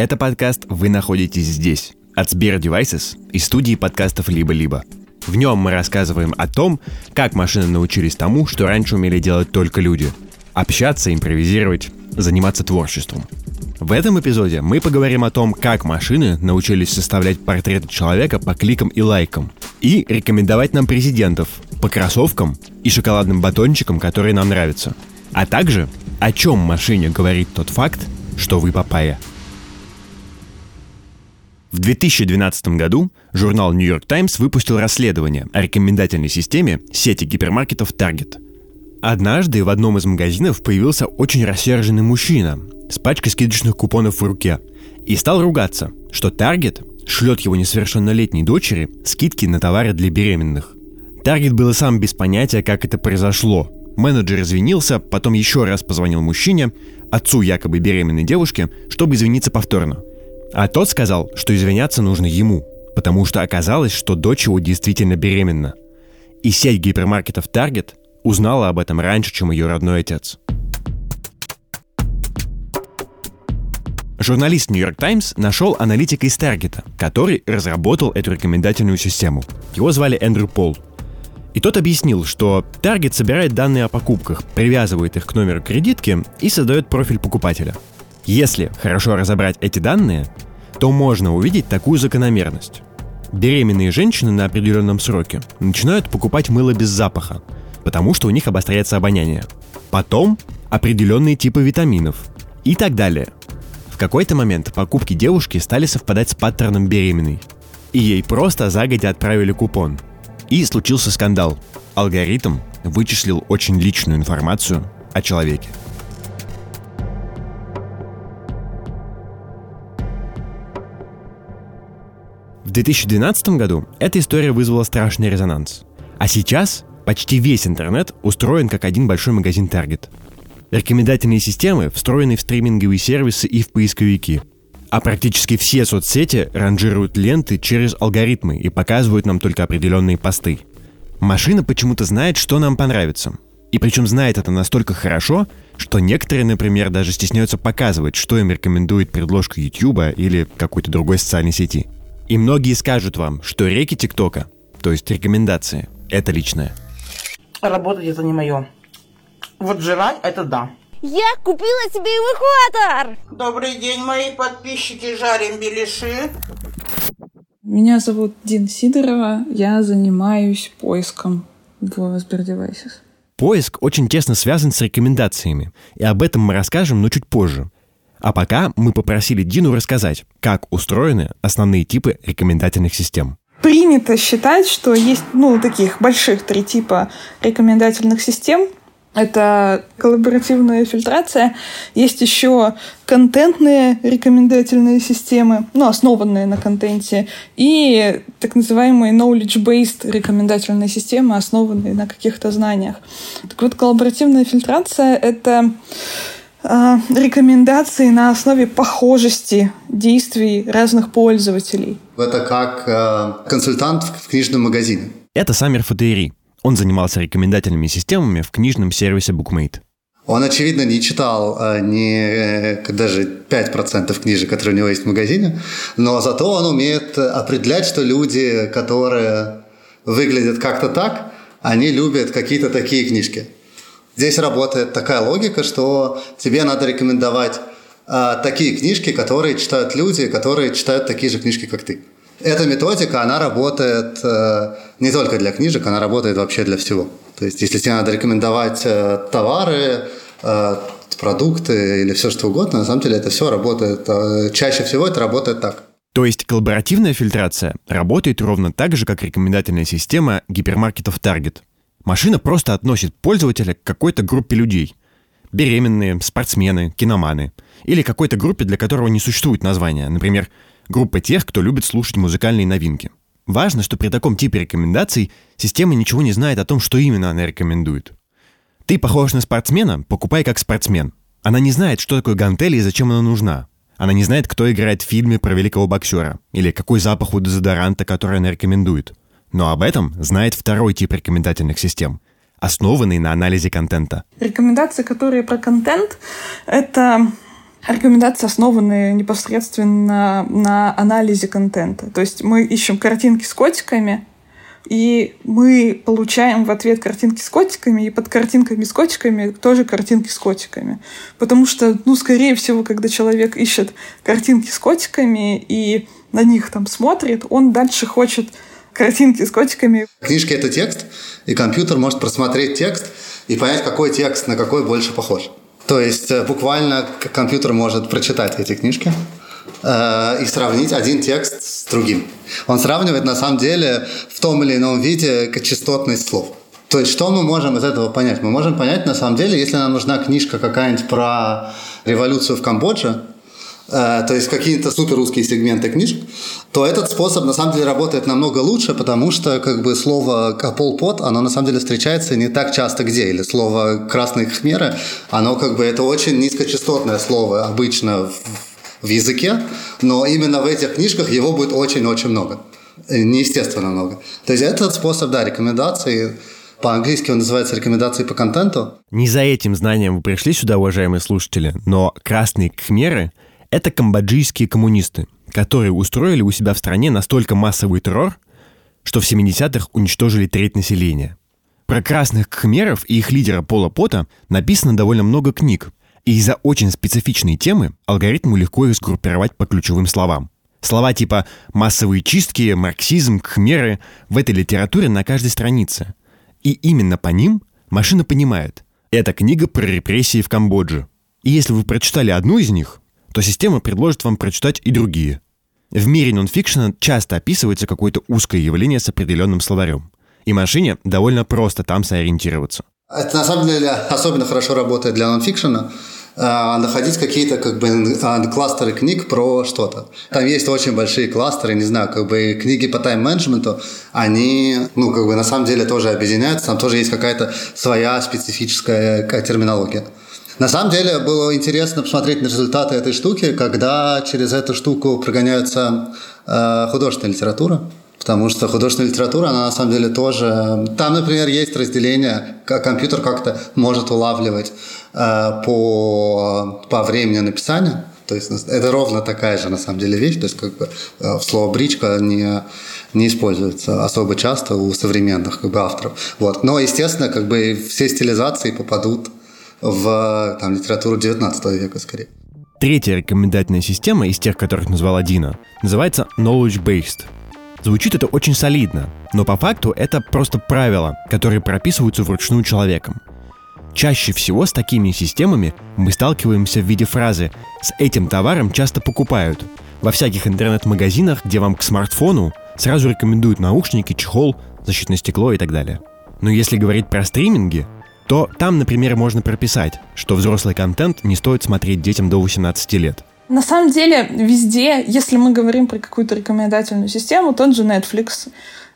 Это подкаст «Вы находитесь здесь» от Сбер Devices и студии подкастов «Либо-либо». В нем мы рассказываем о том, как машины научились тому, что раньше умели делать только люди. Общаться, импровизировать, заниматься творчеством. В этом эпизоде мы поговорим о том, как машины научились составлять портреты человека по кликам и лайкам. И рекомендовать нам президентов по кроссовкам и шоколадным батончикам, которые нам нравятся. А также о чем машине говорит тот факт, что вы папая. В 2012 году журнал New York Times выпустил расследование о рекомендательной системе сети гипермаркетов Target. Однажды в одном из магазинов появился очень рассерженный мужчина с пачкой скидочных купонов в руке и стал ругаться, что Target шлет его несовершеннолетней дочери скидки на товары для беременных. Таргет был сам без понятия, как это произошло. Менеджер извинился, потом еще раз позвонил мужчине, отцу якобы беременной девушки, чтобы извиниться повторно. А тот сказал, что извиняться нужно ему, потому что оказалось, что дочь его действительно беременна. И сеть гипермаркетов Target узнала об этом раньше, чем ее родной отец. Журналист New York Times нашел аналитика из Таргета, который разработал эту рекомендательную систему. Его звали Эндрю Пол – и тот объяснил, что Target собирает данные о покупках, привязывает их к номеру кредитки и создает профиль покупателя. Если хорошо разобрать эти данные, то можно увидеть такую закономерность. Беременные женщины на определенном сроке начинают покупать мыло без запаха, потому что у них обостряется обоняние. Потом определенные типы витаминов и так далее. В какой-то момент покупки девушки стали совпадать с паттерном беременной, и ей просто загодя отправили купон – и случился скандал. Алгоритм вычислил очень личную информацию о человеке. В 2012 году эта история вызвала страшный резонанс. А сейчас почти весь интернет устроен как один большой магазин Target. Рекомендательные системы встроены в стриминговые сервисы и в поисковики. А практически все соцсети ранжируют ленты через алгоритмы и показывают нам только определенные посты. Машина почему-то знает, что нам понравится. И причем знает это настолько хорошо, что некоторые, например, даже стесняются показывать, что им рекомендует предложка YouTube или какой-то другой социальной сети. И многие скажут вам, что реки ТикТока, то есть рекомендации, это личное. Работать это не мое. Вот жрать это да. Я купила себе эвакуатор! Добрый день, мои подписчики, жарим беляши. Меня зовут Дин Сидорова, я занимаюсь поиском в Сбердевайсис. Поиск очень тесно связан с рекомендациями, и об этом мы расскажем, но чуть позже. А пока мы попросили Дину рассказать, как устроены основные типы рекомендательных систем. Принято считать, что есть ну, таких больших три типа рекомендательных систем – это коллаборативная фильтрация. Есть еще контентные рекомендательные системы, ну, основанные на контенте, и так называемые knowledge-based рекомендательные системы, основанные на каких-то знаниях. Так вот, коллаборативная фильтрация — это рекомендации на основе похожести действий разных пользователей. Это как э, консультант в книжном магазине. Это Самир Фатери, он занимался рекомендательными системами в книжном сервисе BookMate. Он, очевидно, не читал э, ни, э, даже 5% книжек, которые у него есть в магазине, но зато он умеет определять, что люди, которые выглядят как-то так, они любят какие-то такие книжки. Здесь работает такая логика, что тебе надо рекомендовать э, такие книжки, которые читают люди, которые читают такие же книжки, как ты. Эта методика, она работает э, не только для книжек, она работает вообще для всего. То есть, если тебе надо рекомендовать э, товары, э, продукты или все что угодно, на самом деле это все работает. Э, чаще всего это работает так. То есть коллаборативная фильтрация работает ровно так же, как рекомендательная система гипермаркетов Target. Машина просто относит пользователя к какой-то группе людей. Беременные, спортсмены, киноманы. Или какой-то группе, для которого не существует названия. Например, Группа тех, кто любит слушать музыкальные новинки. Важно, что при таком типе рекомендаций система ничего не знает о том, что именно она рекомендует. Ты похож на спортсмена, покупай как спортсмен. Она не знает, что такое гантели и зачем она нужна. Она не знает, кто играет в фильме про великого боксера, или какой запах у дезодоранта, который она рекомендует. Но об этом знает второй тип рекомендательных систем, основанный на анализе контента. Рекомендации, которые про контент, это Рекомендации основаны непосредственно на анализе контента. То есть мы ищем картинки с котиками, и мы получаем в ответ картинки с котиками, и под картинками с котиками тоже картинки с котиками. Потому что, ну, скорее всего, когда человек ищет картинки с котиками и на них там смотрит, он дальше хочет картинки с котиками. Книжки — это текст, и компьютер может просмотреть текст и понять, какой текст на какой больше похож. То есть э, буквально компьютер может прочитать эти книжки э, и сравнить один текст с другим. Он сравнивает на самом деле в том или ином виде частотность слов. То есть что мы можем из этого понять? Мы можем понять на самом деле, если нам нужна книжка какая-нибудь про революцию в Камбодже, Э, то есть какие-то супер русские сегменты книжек, то этот способ на самом деле работает намного лучше, потому что как бы слово «полпот», оно на самом деле встречается не так часто где, или слово «красные хмеры», оно как бы это очень низкочастотное слово обычно в, в языке, но именно в этих книжках его будет очень-очень много. Э, неестественно много. То есть этот способ, да, рекомендации по-английски он называется «Рекомендации по контенту». Не за этим знанием вы пришли сюда, уважаемые слушатели, но красные кхмеры это камбоджийские коммунисты, которые устроили у себя в стране настолько массовый террор, что в 70-х уничтожили треть населения. Про красных кхмеров и их лидера Пола Пота написано довольно много книг, и из-за очень специфичной темы алгоритму легко их сгруппировать по ключевым словам. Слова типа «массовые чистки», «марксизм», «кхмеры» в этой литературе на каждой странице. И именно по ним машина понимает – это книга про репрессии в Камбодже. И если вы прочитали одну из них, то система предложит вам прочитать и другие. В мире нонфикшена часто описывается какое-то узкое явление с определенным словарем. И машине довольно просто там сориентироваться. Это на самом деле особенно хорошо работает для нонфикшена, а, находить какие-то как бы а, кластеры книг про что-то. Там есть очень большие кластеры, не знаю, как бы книги по тайм-менеджменту, они, ну, как бы на самом деле тоже объединяются, там тоже есть какая-то своя специфическая терминология. На самом деле было интересно посмотреть на результаты этой штуки, когда через эту штуку прогоняется э, художественная литература. Потому что художественная литература, она на самом деле тоже... Там, например, есть разделение, компьютер как-то может улавливать э, по, по времени написания. То есть это ровно такая же на самом деле вещь. То есть как бы э, слово бричка не, не используется особо часто у современных как бы, авторов. Вот. Но, естественно, как бы все стилизации попадут в там, литературу 19 века скорее. Третья рекомендательная система из тех, которых назвала Дина, называется knowledge-based. Звучит это очень солидно, но по факту это просто правила, которые прописываются вручную человеком. Чаще всего с такими системами мы сталкиваемся в виде фразы «с этим товаром часто покупают». Во всяких интернет-магазинах, где вам к смартфону сразу рекомендуют наушники, чехол, защитное стекло и так далее. Но если говорить про стриминги, то там, например, можно прописать, что взрослый контент не стоит смотреть детям до 18 лет. На самом деле, везде, если мы говорим про какую-то рекомендательную систему, тот же Netflix,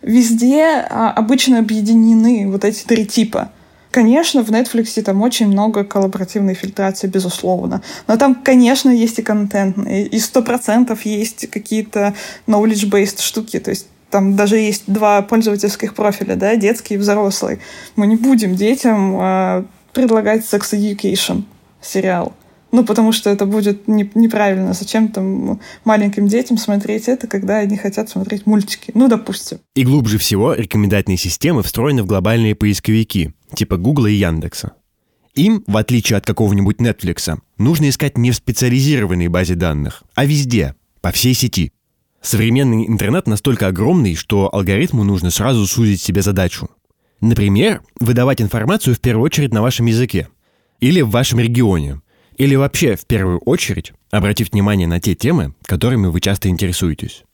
везде а, обычно объединены вот эти три типа. Конечно, в Netflix там очень много коллаборативной фильтрации, безусловно. Но там, конечно, есть и контентные, и сто процентов есть какие-то knowledge-based штуки. То есть там даже есть два пользовательских профиля, да, детский и взрослый. Мы не будем детям э, предлагать Sex Education сериал. Ну, потому что это будет не, неправильно. Зачем там маленьким детям смотреть это, когда они хотят смотреть мультики? Ну, допустим. И глубже всего рекомендательные системы встроены в глобальные поисковики, типа Гугла и Яндекса. Им, в отличие от какого-нибудь Netflix, нужно искать не в специализированной базе данных, а везде, по всей сети. Современный интернет настолько огромный, что алгоритму нужно сразу сузить себе задачу. Например, выдавать информацию в первую очередь на вашем языке. Или в вашем регионе. Или вообще, в первую очередь, обратив внимание на те темы, которыми вы часто интересуетесь.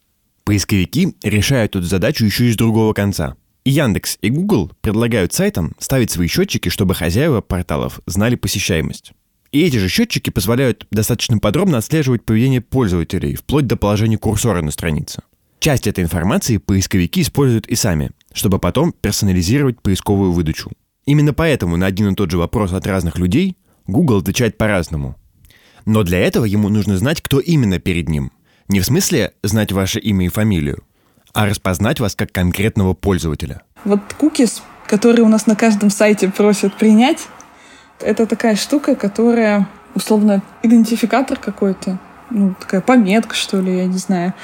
Поисковики решают эту задачу еще и с другого конца. И Яндекс, и Google предлагают сайтам ставить свои счетчики, чтобы хозяева порталов знали посещаемость. И эти же счетчики позволяют достаточно подробно отслеживать поведение пользователей, вплоть до положения курсора на странице. Часть этой информации поисковики используют и сами, чтобы потом персонализировать поисковую выдачу. Именно поэтому на один и тот же вопрос от разных людей Google отвечает по-разному. Но для этого ему нужно знать, кто именно перед ним. Не в смысле знать ваше имя и фамилию, а распознать вас как конкретного пользователя. Вот кукис, которые у нас на каждом сайте просят принять, это такая штука, которая условно идентификатор какой-то, ну, такая пометка, что ли, я не знаю,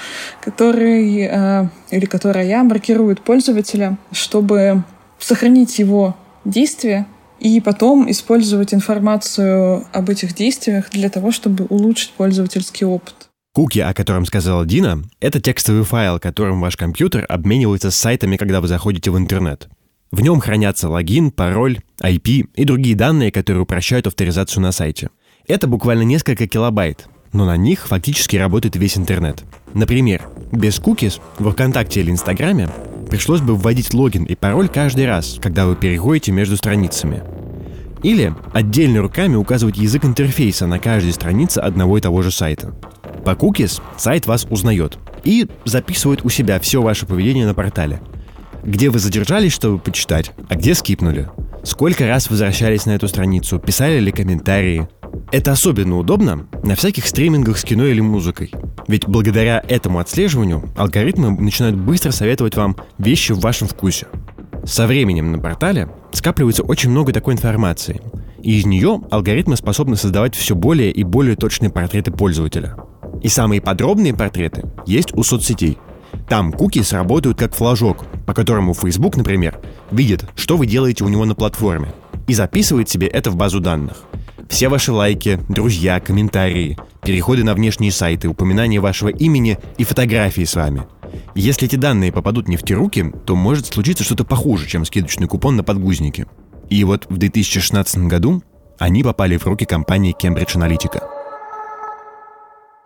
который э, или которая маркирует пользователя, чтобы сохранить его действия и потом использовать информацию об этих действиях для того, чтобы улучшить пользовательский опыт. Куки, о котором сказала Дина, это текстовый файл, которым ваш компьютер обменивается с сайтами, когда вы заходите в интернет. В нем хранятся логин, пароль, IP и другие данные, которые упрощают авторизацию на сайте. Это буквально несколько килобайт, но на них фактически работает весь интернет. Например, без кукис в ВКонтакте или Инстаграме пришлось бы вводить логин и пароль каждый раз, когда вы переходите между страницами. Или отдельно руками указывать язык интерфейса на каждой странице одного и того же сайта. По cookies сайт вас узнает и записывает у себя все ваше поведение на портале. Где вы задержались, чтобы почитать, а где скипнули. Сколько раз возвращались на эту страницу, писали ли комментарии, это особенно удобно на всяких стримингах с кино или музыкой. Ведь благодаря этому отслеживанию алгоритмы начинают быстро советовать вам вещи в вашем вкусе. Со временем на портале скапливается очень много такой информации, и из нее алгоритмы способны создавать все более и более точные портреты пользователя. И самые подробные портреты есть у соцсетей. Там куки сработают как флажок, по которому Facebook, например, видит, что вы делаете у него на платформе, и записывает себе это в базу данных – все ваши лайки, друзья, комментарии, переходы на внешние сайты, упоминания вашего имени и фотографии с вами. Если эти данные попадут не в те руки, то может случиться что-то похуже, чем скидочный купон на подгузники. И вот в 2016 году они попали в руки компании Cambridge Analytica.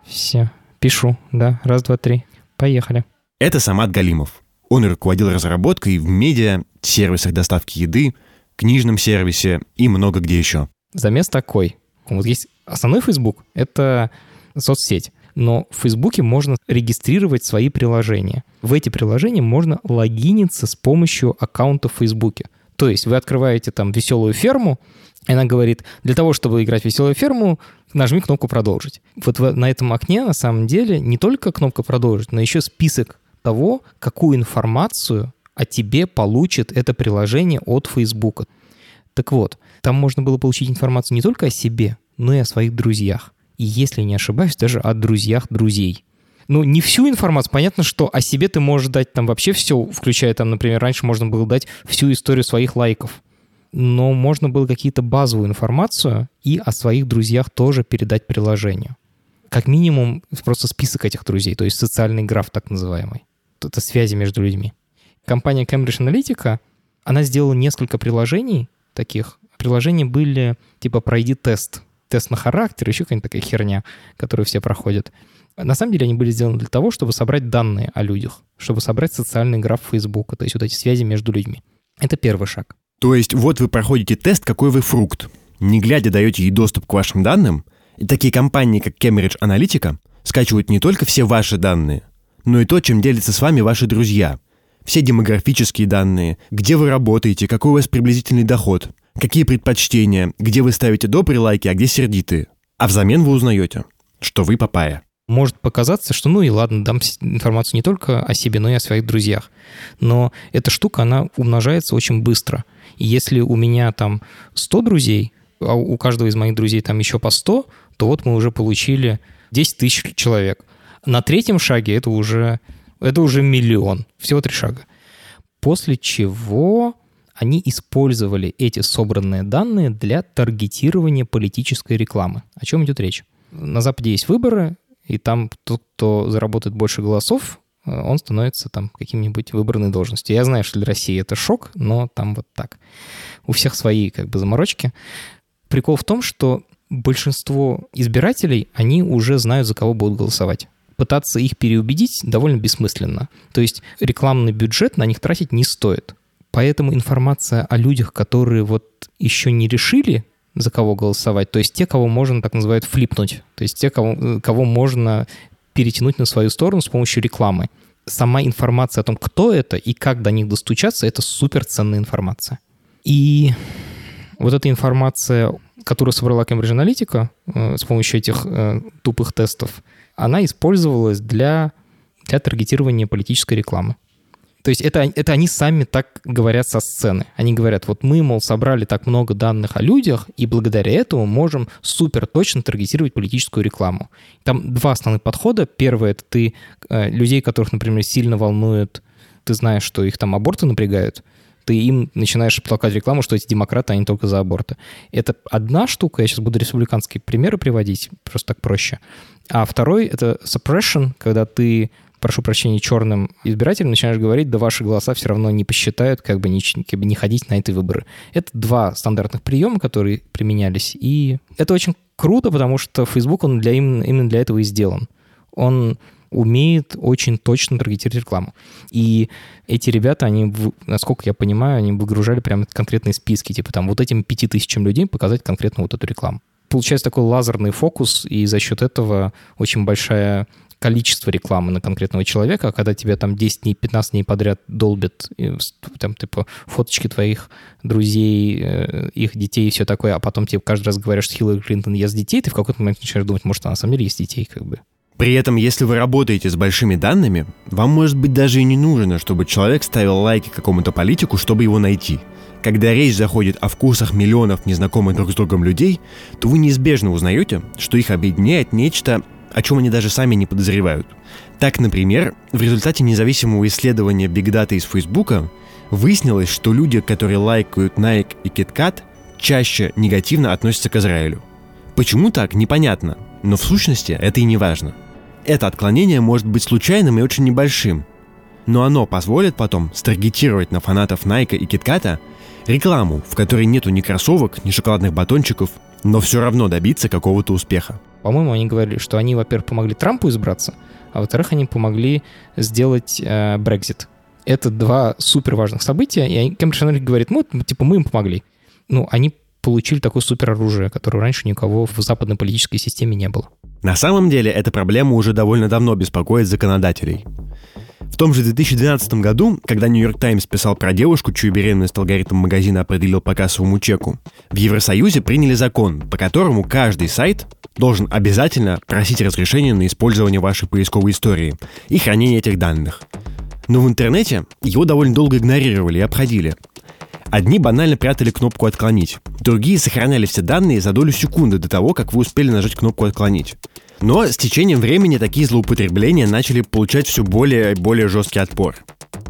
Все, пишу, да, раз, два, три. Поехали. Это Самат Галимов. Он руководил разработкой в медиа, сервисах доставки еды, книжном сервисе и много где еще. Замес такой. Вот есть основной Facebook — это соцсеть. Но в Фейсбуке можно регистрировать свои приложения. В эти приложения можно логиниться с помощью аккаунта в Фейсбуке. То есть вы открываете там веселую ферму, и она говорит, для того, чтобы играть в веселую ферму, нажми кнопку «Продолжить». Вот на этом окне на самом деле не только кнопка «Продолжить», но еще список того, какую информацию о тебе получит это приложение от Фейсбука. Так вот, там можно было получить информацию не только о себе, но и о своих друзьях. И если не ошибаюсь, даже о друзьях друзей. Ну, не всю информацию. Понятно, что о себе ты можешь дать там вообще все, включая там, например, раньше можно было дать всю историю своих лайков. Но можно было какие-то базовую информацию и о своих друзьях тоже передать приложению. Как минимум просто список этих друзей, то есть социальный граф так называемый. Это связи между людьми. Компания Cambridge Analytica, она сделала несколько приложений таких, приложения были типа «пройди тест», тест на характер, еще какая-нибудь такая херня, которую все проходят. На самом деле они были сделаны для того, чтобы собрать данные о людях, чтобы собрать социальный граф Facebook, то есть вот эти связи между людьми. Это первый шаг. То есть вот вы проходите тест, какой вы фрукт. Не глядя даете ей доступ к вашим данным, и такие компании, как Cambridge Analytica, скачивают не только все ваши данные, но и то, чем делятся с вами ваши друзья. Все демографические данные, где вы работаете, какой у вас приблизительный доход, какие предпочтения, где вы ставите добрые лайки, а где сердитые. А взамен вы узнаете, что вы папая. Может показаться, что ну и ладно, дам информацию не только о себе, но и о своих друзьях. Но эта штука, она умножается очень быстро. И если у меня там 100 друзей, а у каждого из моих друзей там еще по 100, то вот мы уже получили 10 тысяч человек. На третьем шаге это уже, это уже миллион. Всего три шага. После чего они использовали эти собранные данные для таргетирования политической рекламы. О чем идет речь? На Западе есть выборы, и там тот, кто заработает больше голосов, э, он становится там каким-нибудь выбранной должностью. Я знаю, что для России это шок, но там вот так. У всех свои как бы заморочки. Прикол в том, что большинство избирателей, они уже знают, за кого будут голосовать пытаться их переубедить довольно бессмысленно. То есть рекламный бюджет на них тратить не стоит. Поэтому информация о людях, которые вот еще не решили, за кого голосовать, то есть те, кого можно, так называют, флипнуть, то есть те, кого, кого можно перетянуть на свою сторону с помощью рекламы. Сама информация о том, кто это и как до них достучаться, это суперценная информация. И вот эта информация, которую собрала Cambridge Analytica э, с помощью этих э, тупых тестов, она использовалась для, для таргетирования политической рекламы. То есть это, это они сами так говорят со сцены. Они говорят, вот мы, мол, собрали так много данных о людях, и благодаря этому можем супер точно таргетировать политическую рекламу. Там два основных подхода. Первый — это ты э, людей, которых, например, сильно волнует, ты знаешь, что их там аборты напрягают, ты им начинаешь толкать рекламу, что эти демократы, они только за аборты. Это одна штука, я сейчас буду республиканские примеры приводить, просто так проще. А второй — это suppression, когда ты прошу прощения, черным избирателям начинаешь говорить, да ваши голоса все равно не посчитают, как бы не, как бы не ходить на эти выборы. Это два стандартных приема, которые применялись, и это очень круто, потому что Facebook, он для, именно, именно для этого и сделан. Он умеет очень точно таргетировать рекламу. И эти ребята, они, насколько я понимаю, они выгружали прямо конкретные списки, типа там вот этим пяти тысячам людей показать конкретно вот эту рекламу. Получается такой лазерный фокус, и за счет этого очень большая количество рекламы на конкретного человека, а когда тебя там 10 дней, 15 дней подряд долбят, там, типа, фоточки твоих друзей, э, их детей и все такое, а потом тебе каждый раз говорят, что Хиллари Клинтон ест детей, ты в какой-то момент начинаешь думать, может, она на самом деле есть детей, как бы. При этом, если вы работаете с большими данными, вам, может быть, даже и не нужно, чтобы человек ставил лайки какому-то политику, чтобы его найти. Когда речь заходит о вкусах миллионов незнакомых друг с другом людей, то вы неизбежно узнаете, что их объединяет нечто о чем они даже сами не подозревают. Так, например, в результате независимого исследования Big Data из Фейсбука выяснилось, что люди, которые лайкают Nike и KitKat, чаще негативно относятся к Израилю. Почему так, непонятно, но в сущности это и не важно. Это отклонение может быть случайным и очень небольшим, но оно позволит потом старгетировать на фанатов Nike и KitKat рекламу, в которой нету ни кроссовок, ни шоколадных батончиков, но все равно добиться какого-то успеха. По-моему, они говорили, что они, во-первых, помогли Трампу избраться, а во-вторых, они помогли сделать э, Brexit. Это два супер важных события, и Cambridge Analytica говорит, ну, типа, мы им помогли. Ну, они получили такое супероружие, которое раньше ни у кого в западной политической системе не было. На самом деле, эта проблема уже довольно давно беспокоит законодателей. В том же 2012 году, когда Нью-Йорк Таймс писал про девушку, чью беременность алгоритм магазина определил по кассовому чеку, в Евросоюзе приняли закон, по которому каждый сайт должен обязательно просить разрешения на использование вашей поисковой истории и хранение этих данных. Но в интернете его довольно долго игнорировали и обходили. Одни банально прятали кнопку «Отклонить», другие сохраняли все данные за долю секунды до того, как вы успели нажать кнопку «Отклонить». Но с течением времени такие злоупотребления начали получать все более и более жесткий отпор.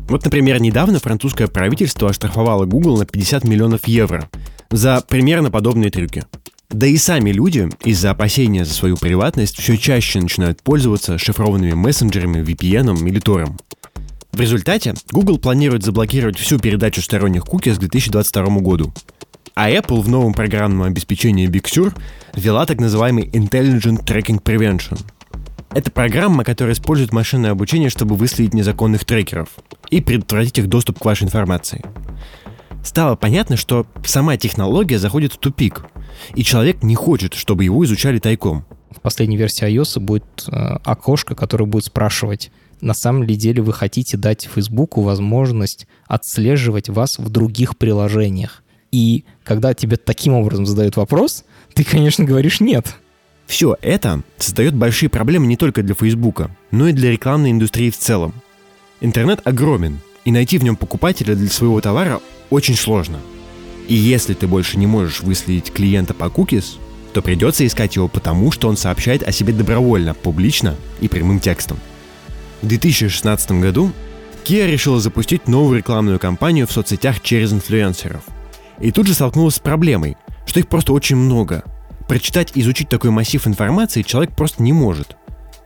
Вот, например, недавно французское правительство оштрафовало Google на 50 миллионов евро за примерно подобные трюки. Да и сами люди из-за опасения за свою приватность все чаще начинают пользоваться шифрованными мессенджерами, VPN или Tor. В результате Google планирует заблокировать всю передачу сторонних куки к 2022 году. А Apple в новом программном обеспечении Big Sur ввела так называемый Intelligent Tracking Prevention. Это программа, которая использует машинное обучение, чтобы выследить незаконных трекеров и предотвратить их доступ к вашей информации. Стало понятно, что сама технология заходит в тупик, и человек не хочет, чтобы его изучали тайком. В последней версии iOS будет э, окошко, которое будет спрашивать, на самом ли деле вы хотите дать Фейсбуку возможность отслеживать вас в других приложениях. И когда тебе таким образом задают вопрос, ты, конечно, говоришь «нет». Все это создает большие проблемы не только для Фейсбука, но и для рекламной индустрии в целом. Интернет огромен, и найти в нем покупателя для своего товара очень сложно. И если ты больше не можешь выследить клиента по cookies, то придется искать его потому, что он сообщает о себе добровольно, публично и прямым текстом. В 2016 году Kia решила запустить новую рекламную кампанию в соцсетях через инфлюенсеров – и тут же столкнулась с проблемой, что их просто очень много. Прочитать и изучить такой массив информации человек просто не может.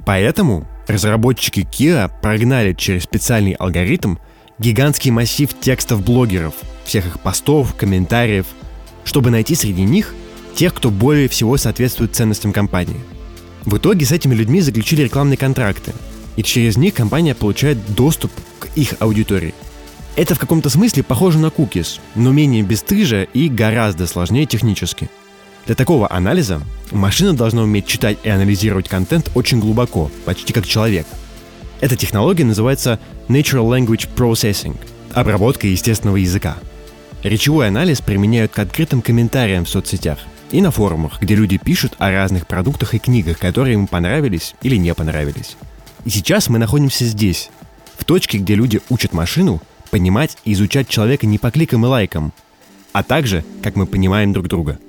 Поэтому разработчики Kira прогнали через специальный алгоритм гигантский массив текстов блогеров, всех их постов, комментариев, чтобы найти среди них тех, кто более всего соответствует ценностям компании. В итоге с этими людьми заключили рекламные контракты, и через них компания получает доступ к их аудитории – это в каком-то смысле похоже на кукис, но менее бесстыже и гораздо сложнее технически. Для такого анализа машина должна уметь читать и анализировать контент очень глубоко, почти как человек. Эта технология называется Natural Language Processing – обработка естественного языка. Речевой анализ применяют к открытым комментариям в соцсетях и на форумах, где люди пишут о разных продуктах и книгах, которые им понравились или не понравились. И сейчас мы находимся здесь, точке, где люди учат машину понимать и изучать человека не по кликам и лайкам, а также, как мы понимаем друг друга.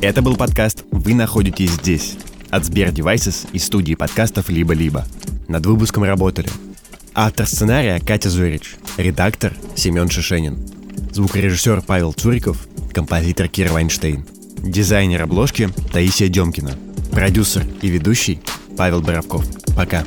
Это был подкаст «Вы находитесь здесь» от Сбер Devices и студии подкастов «Либо-либо». Над выпуском работали автор сценария Катя Зурич, редактор Семен Шишенин, звукорежиссер Павел Цуриков, композитор Кир Вайнштейн, дизайнер обложки Таисия Демкина, продюсер и ведущий Павел Боровков. Пока.